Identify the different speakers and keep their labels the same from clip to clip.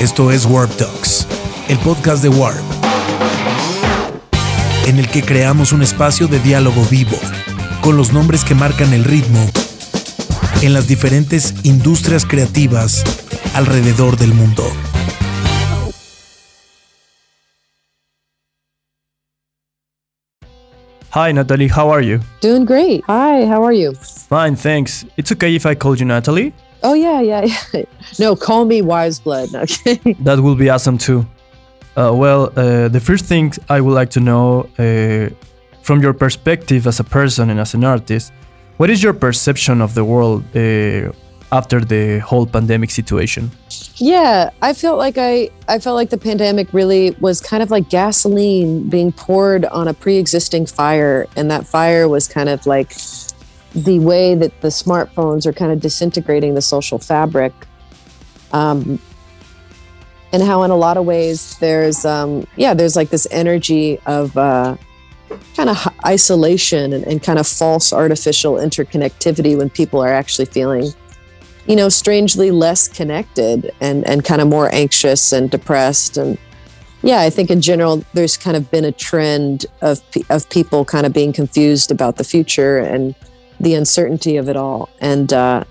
Speaker 1: Esto es Warp Talks, el podcast de Warp, en el que creamos un espacio de diálogo vivo con los nombres que marcan el ritmo en las diferentes industrias creativas alrededor del mundo.
Speaker 2: Hi, Natalie, how are you?
Speaker 3: Doing great. Hi, how are you?
Speaker 2: Fine, thanks. It's okay if I call you Natalie?
Speaker 3: Oh, yeah, yeah, yeah. No, call me Weyes Blood. Okay.
Speaker 2: That will be awesome too. Uh, well, uh, the first thing I would like to know uh, from your perspective as a person and as an artist, what is your perception of the world uh, after the whole pandemic situation?
Speaker 3: Yeah, I felt like I I felt like the pandemic really was kind of like gasoline being poured on a pre-existing fire and that fire was kind of like the way that the smartphones are kind of disintegrating the social fabric. Um, and how in a lot of ways there's um, yeah there's like this energy of uh, kind of isolation and, and kind of false artificial interconnectivity when people are actually feeling you know, strangely less connected and, and kind of more anxious and depressed. And yeah, I think in general, there's kind of been a trend of, of people kind of being confused about the future and the uncertainty of it all. And uh,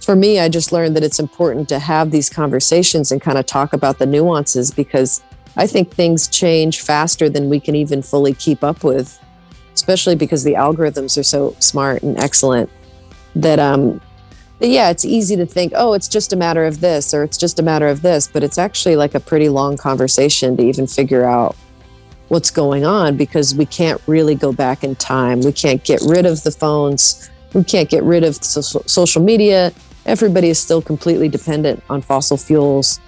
Speaker 3: for me, I just learned that it's important to have these conversations and kind of talk about the nuances because I think things change faster than we can even fully keep up with, especially because the algorithms are so smart and excellent that um, yeah, it's easy to think, oh, it's just a matter of this or it's just a matter of this, but it's actually like a pretty long conversation to even figure out what's going on because we can't really go back in time. We can't get rid of the phones. We can't get rid of social media. Everybody is still completely dependent on fossil fuels.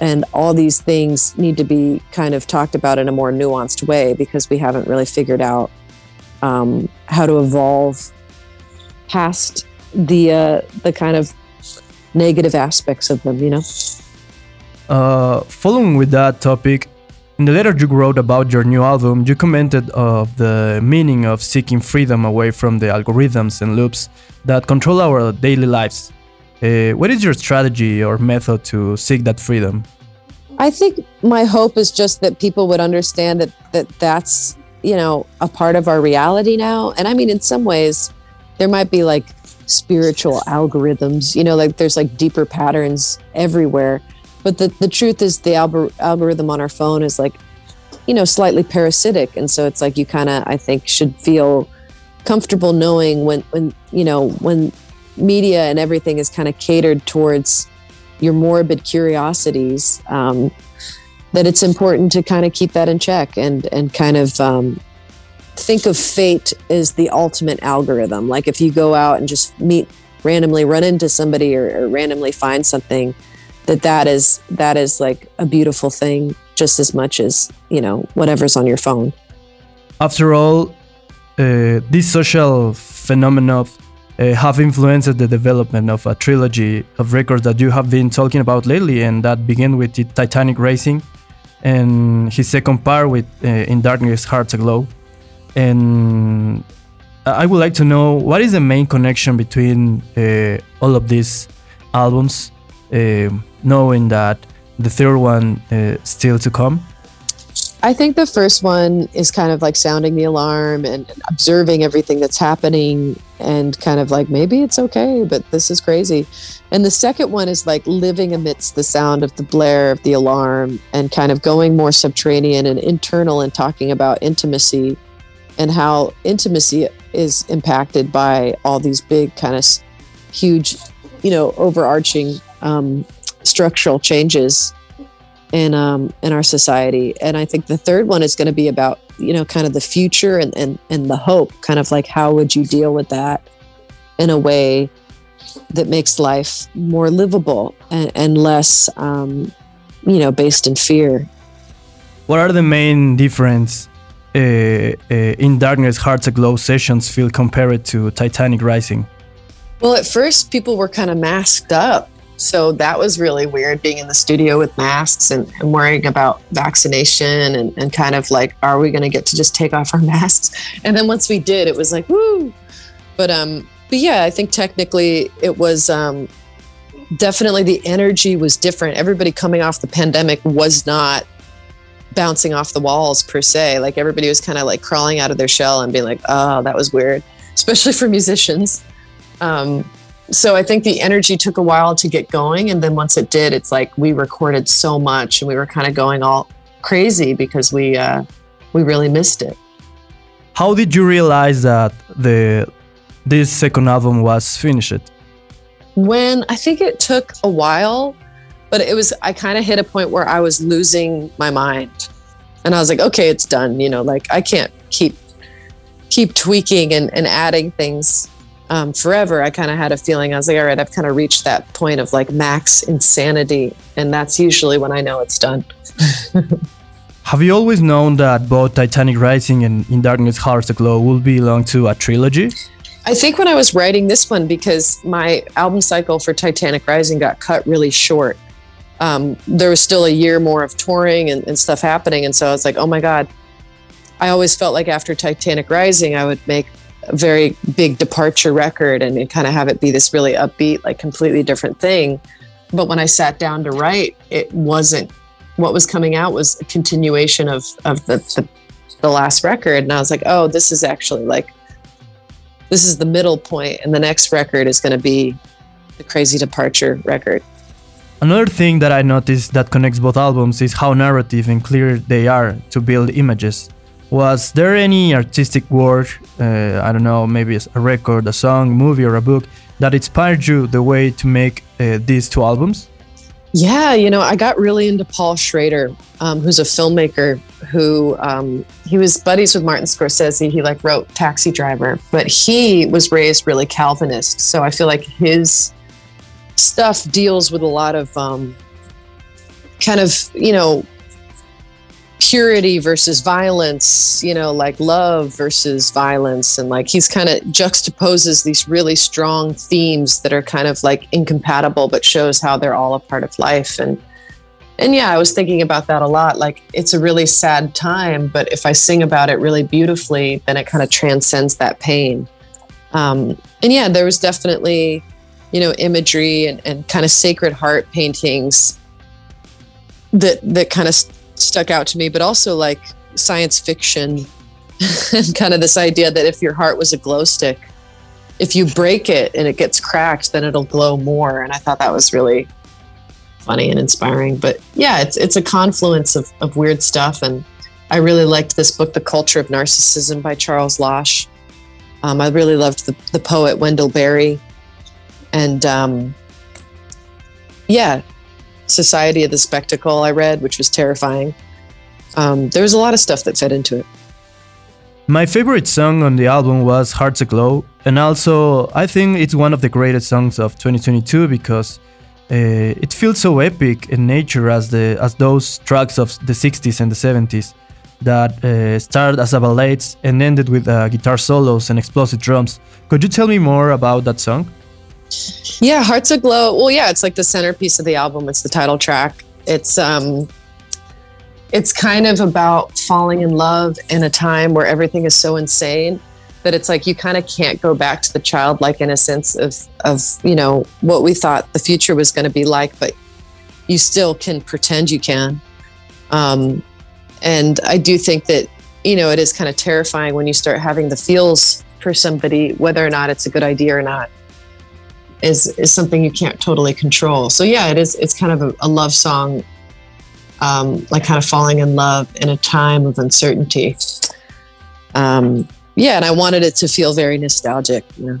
Speaker 3: And all these things need to be kind of talked about in a more nuanced way because we haven't really figured out um, how to evolve past the uh, the kind of negative aspects of them, you know.
Speaker 2: Uh, following with that topic, in the letter you wrote about your new album, you commented of the meaning of seeking freedom away from the algorithms and loops that control our daily lives. Uh, what is your strategy or method to seek that freedom?
Speaker 3: I think my hope is just that people would understand that that that's you know a part of our reality now. And I mean, in some ways, there might be like spiritual algorithms. You know, like there's like deeper patterns everywhere. But the, the truth is, the algor- algorithm on our phone is like, you know, slightly parasitic. And so it's like you kind of, I think, should feel comfortable knowing when, when, you know, when media and everything is kind of catered towards your morbid curiosities, um, that it's important to kind of keep that in check and, and kind of, um, think of fate as the ultimate algorithm. Like if you go out and just meet randomly, run into somebody or, or randomly find something, that that is that is like a beautiful thing just as much as you know whatever's on your phone.
Speaker 2: After all, uh, these social phenomena uh, have influenced the development of a trilogy of records that you have been talking about lately, and that began with the Titanic Rising, and his second part with uh, In Darkness Hearts Aglow. And I would like to know what is the main connection between uh, all of these albums, uh, knowing that the third one uh, still to come.
Speaker 3: I think the first one is kind of like sounding the alarm and observing everything that's happening and kind of like maybe it's okay, but this is crazy. And the second one is like living amidst the sound of the blare of the alarm and kind of going more subterranean and internal and talking about intimacy and how intimacy is impacted by all these big kind of huge you know overarching um, structural changes in um, in our society and i think the third one is going to be about you know kind of the future and, and and the hope kind of like how would you deal with that in a way that makes life more livable and, and less um, you know based in fear
Speaker 2: what are the main difference uh, uh, in Darkness Hearts Aglow sessions feel compared to Titanic Rising?
Speaker 3: Well, at first, people were kind of masked up. So that was really weird being in the studio with masks and, and worrying about vaccination and, and kind of like, are we going to get to just take off our masks? And then once we did, it was like, woo. But, um, but yeah, I think technically it was, um, definitely the energy was different. Everybody coming off the pandemic was not bouncing off the walls per se. Like everybody was kind of like crawling out of their shell and being like, "Oh, that was weird," especially for musicians. Um, so I think the energy took a while to get going, and then once it did, it's like we recorded so much, and we were kind of going all crazy because we uh, we really missed it.
Speaker 2: How did you realize that the this second album was finished?
Speaker 3: When I think it took a while, but it was I kind of hit a point where I was losing my mind, and I was like, okay, it's done. You know, like I can't keep keep tweaking and, and adding things um, forever. I kind of had a feeling I was like, all right, I've kind of reached that point of like max insanity, and that's usually when I know it's done.
Speaker 2: Have you always known that both Titanic Rising and In Darkness Hearts Aglow will belong to a trilogy?
Speaker 3: I think when I was writing this one, because my album cycle for Titanic Rising got cut really short, um, there was still a year more of touring and, and stuff happening. And so I was like, oh my God. I always felt like after Titanic Rising, I would make very big departure record and kind of have it be this really upbeat, like completely different thing. But when I sat down to write, it wasn't what was coming out was a continuation of of the, the the last record. And i was like oh this is actually like this is the middle point and the next record is going to be the crazy departure record.
Speaker 2: Another thing that i noticed that connects both albums is how narrative and clear they are to build images was there any artistic work uh, i don't know maybe a record a song movie or a book that inspired you the way to make uh, these two albums
Speaker 3: yeah, you know, I got really into Paul Schrader, um, who's a filmmaker who um, he was buddies with Martin Scorsese. He like wrote Taxi Driver, but he was raised really Calvinist. So I feel like his stuff deals with a lot of um, kind of, you know, purity versus violence, you know, like love versus violence. And like he's kind of juxtaposes these really strong themes that are kind of like incompatible, but shows how they're all a part of life. And and yeah, I was thinking about that a lot. Like it's a really sad time, but if I sing about it really beautifully, then it kind of transcends that pain. Um, and yeah, there was definitely, you know, imagery and, and kind of sacred heart paintings that that kind of stuck out to me, but also like science fiction and kind of this idea that if your heart was a glow stick, if you break it and it gets cracked, then it'll glow more. And I thought that was really funny and inspiring. But yeah, it's it's a confluence of, of weird stuff. And I really liked this book, The Culture of Narcissism by Charles Lasch. Um, I really loved the, the poet Wendell Berry. And um, yeah, Society of the Spectacle I read, which was terrifying. Um, there was a lot of stuff that fed into it.
Speaker 2: My favorite song on the album was Hearts Aglow, and also I think it's one of the greatest songs of 2022 because uh, it feels so epic in nature as the as those tracks of the 60s and the 70s that uh, started as a ballad and ended with uh, guitar solos and explosive drums. Could you tell me more about that song?
Speaker 3: Yeah, Hearts Aglow. Well, yeah, it's like the centerpiece of the album. It's the title track. It's um it's kind of about falling in love in a time where everything is so insane that it's like you kind of can't go back to the childlike innocence of of, you know, what we thought the future was going to be like, but you still can pretend you can. Um and I do think that you know, it is kind of terrifying when you start having the feels for somebody whether or not it's a good idea or not is is something you can't totally control. So yeah, it is. It's kind of a, a love song, um, like kind of falling in love in a time of uncertainty. Um, yeah, and I wanted it to feel very nostalgic. You know,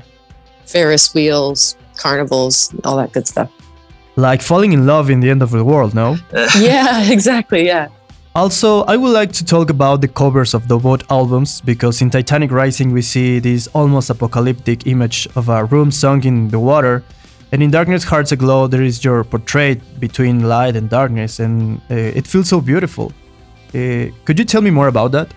Speaker 3: Ferris wheels, carnivals, all that good stuff.
Speaker 2: Like falling in love in the end of the world, no?
Speaker 3: yeah, exactly. Yeah.
Speaker 2: Also, I would like to talk about the covers of the both albums because in Titanic Rising we see this almost apocalyptic image of a room sunk in the water, and in Darkness Hearts Aglow there is your portrait between light and darkness, and uh, it feels so beautiful. Uh, could you tell me more about that?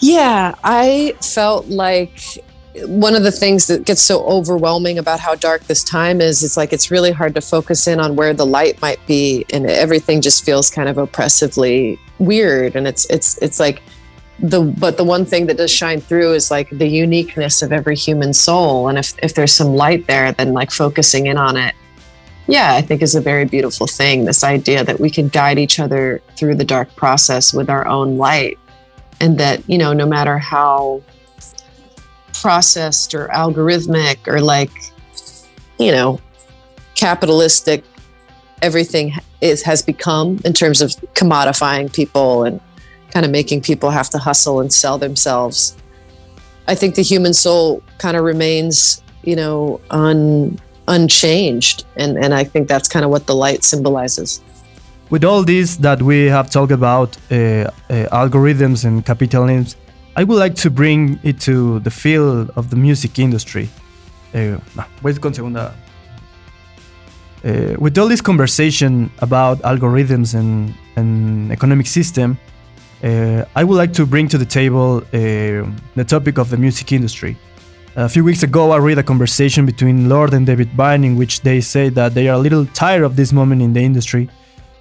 Speaker 3: Yeah, I felt like one of the things that gets so overwhelming about how dark this time is it's like it's really hard to focus in on where the light might be and everything just feels kind of oppressively weird and it's it's it's like the but the one thing that does shine through is like the uniqueness of every human soul and if if there's some light there then like focusing in on it yeah, I think is a very beautiful thing. This idea that we can guide each other through the dark process with our own light. And that, you know, no matter how processed or algorithmic or like, you know, capitalistic everything is has become in terms of commodifying people and kind of making people have to hustle and sell themselves. I think the human soul kind of remains, you know, un unchanged. And, and I think that's kind of what the light symbolizes.
Speaker 2: With all this that we have talked about, uh, uh, algorithms and capitalism, I would like to bring it to the field of the music industry. Uh, con segunda. Uh, with all this conversation about algorithms and, and economic system, uh, I would like to bring to the table the topic of the music industry. A few weeks ago, I read a conversation between Lorde and David Byrne in which they say that they are a little tired of this moment in the industry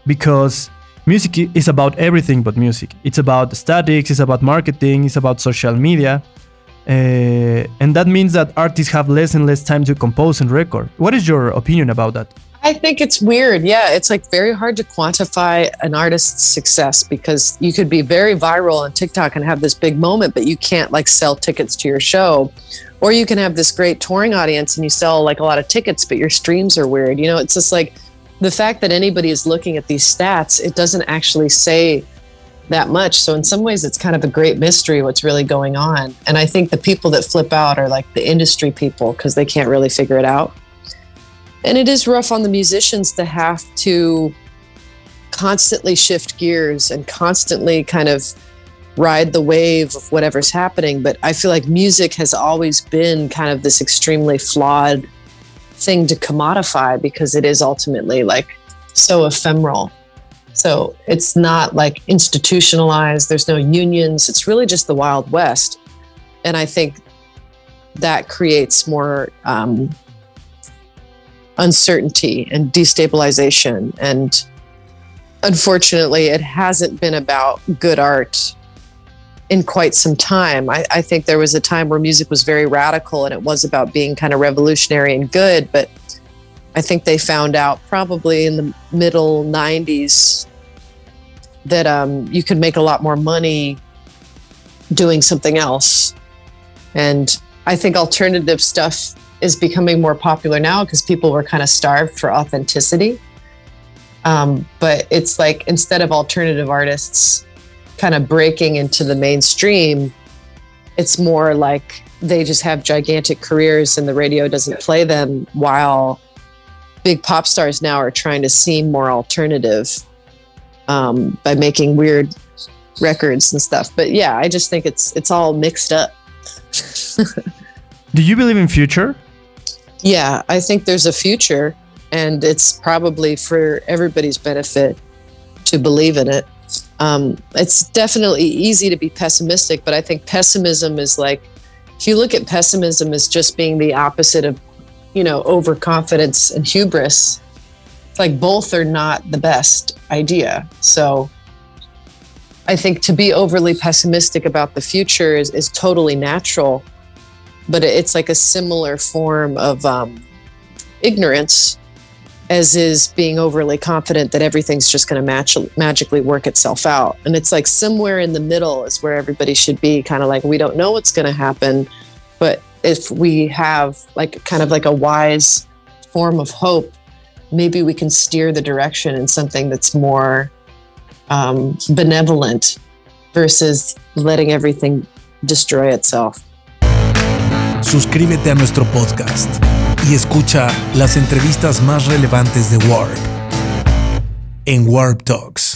Speaker 2: because music is about everything but music. It's about statics, it's about marketing, it's about social media. Uh, and that means that artists have less and less time to compose and record. What is your opinion about that?
Speaker 3: I think it's weird. Yeah, it's like very hard to quantify an artist's success because you could be very viral on TikTok and have this big moment, but you can't like sell tickets to your show or you can have this great touring audience and you sell like a lot of tickets but your streams are weird you know it's just like the fact that anybody is looking at these stats it doesn't actually say that much. So in some ways it's kind of a great mystery what's really going on. And i think the people that flip out are like the industry people because they can't really figure it out. And it is rough on the musicians to have to constantly shift gears and constantly kind of ride the wave of whatever's happening. But I feel like music has always been kind of this extremely flawed thing to commodify because it is ultimately like so ephemeral. So it's not like institutionalized, there's no unions, it's really just the Wild West. And I think that creates more um, uncertainty and destabilization. And unfortunately, it hasn't been about good art in quite some time. I, I, think there was a time where music was very radical and it was about being kind of revolutionary and good, but I think they found out probably in the middle 90s that um, you could make a lot more money doing something else. And I think alternative stuff is becoming more popular now because people were kind of starved for authenticity. Um, but it's like instead of alternative artists kind of breaking into the mainstream, it's more like they just have gigantic careers and the radio doesn't play them while big pop stars now are trying to seem more alternative um, by making weird records and stuff. But yeah, I just think it's it's all mixed up.
Speaker 2: Do you believe in future?
Speaker 3: Yeah, I think there's a future and it's probably for everybody's benefit to believe in it um, it's definitely easy to be pessimistic, but I think pessimism is like, if you look at pessimism as just being the opposite of, you know, overconfidence and hubris, it's like both are not the best idea. So I think to be overly pessimistic about the future is, is totally natural, but it's like a similar form of um, ignorance as is being overly confident that everything's just going to match magically work itself out. And it's like somewhere in the middle is where everybody should be kind of like we don't know what's going to happen, but if we have like kind of like a wise form of hope, maybe we can steer the direction in something that's more um, benevolent versus letting everything destroy itself.
Speaker 1: Suscríbete a nuestro podcast y escucha las entrevistas más relevantes de Warp en Warp Talks.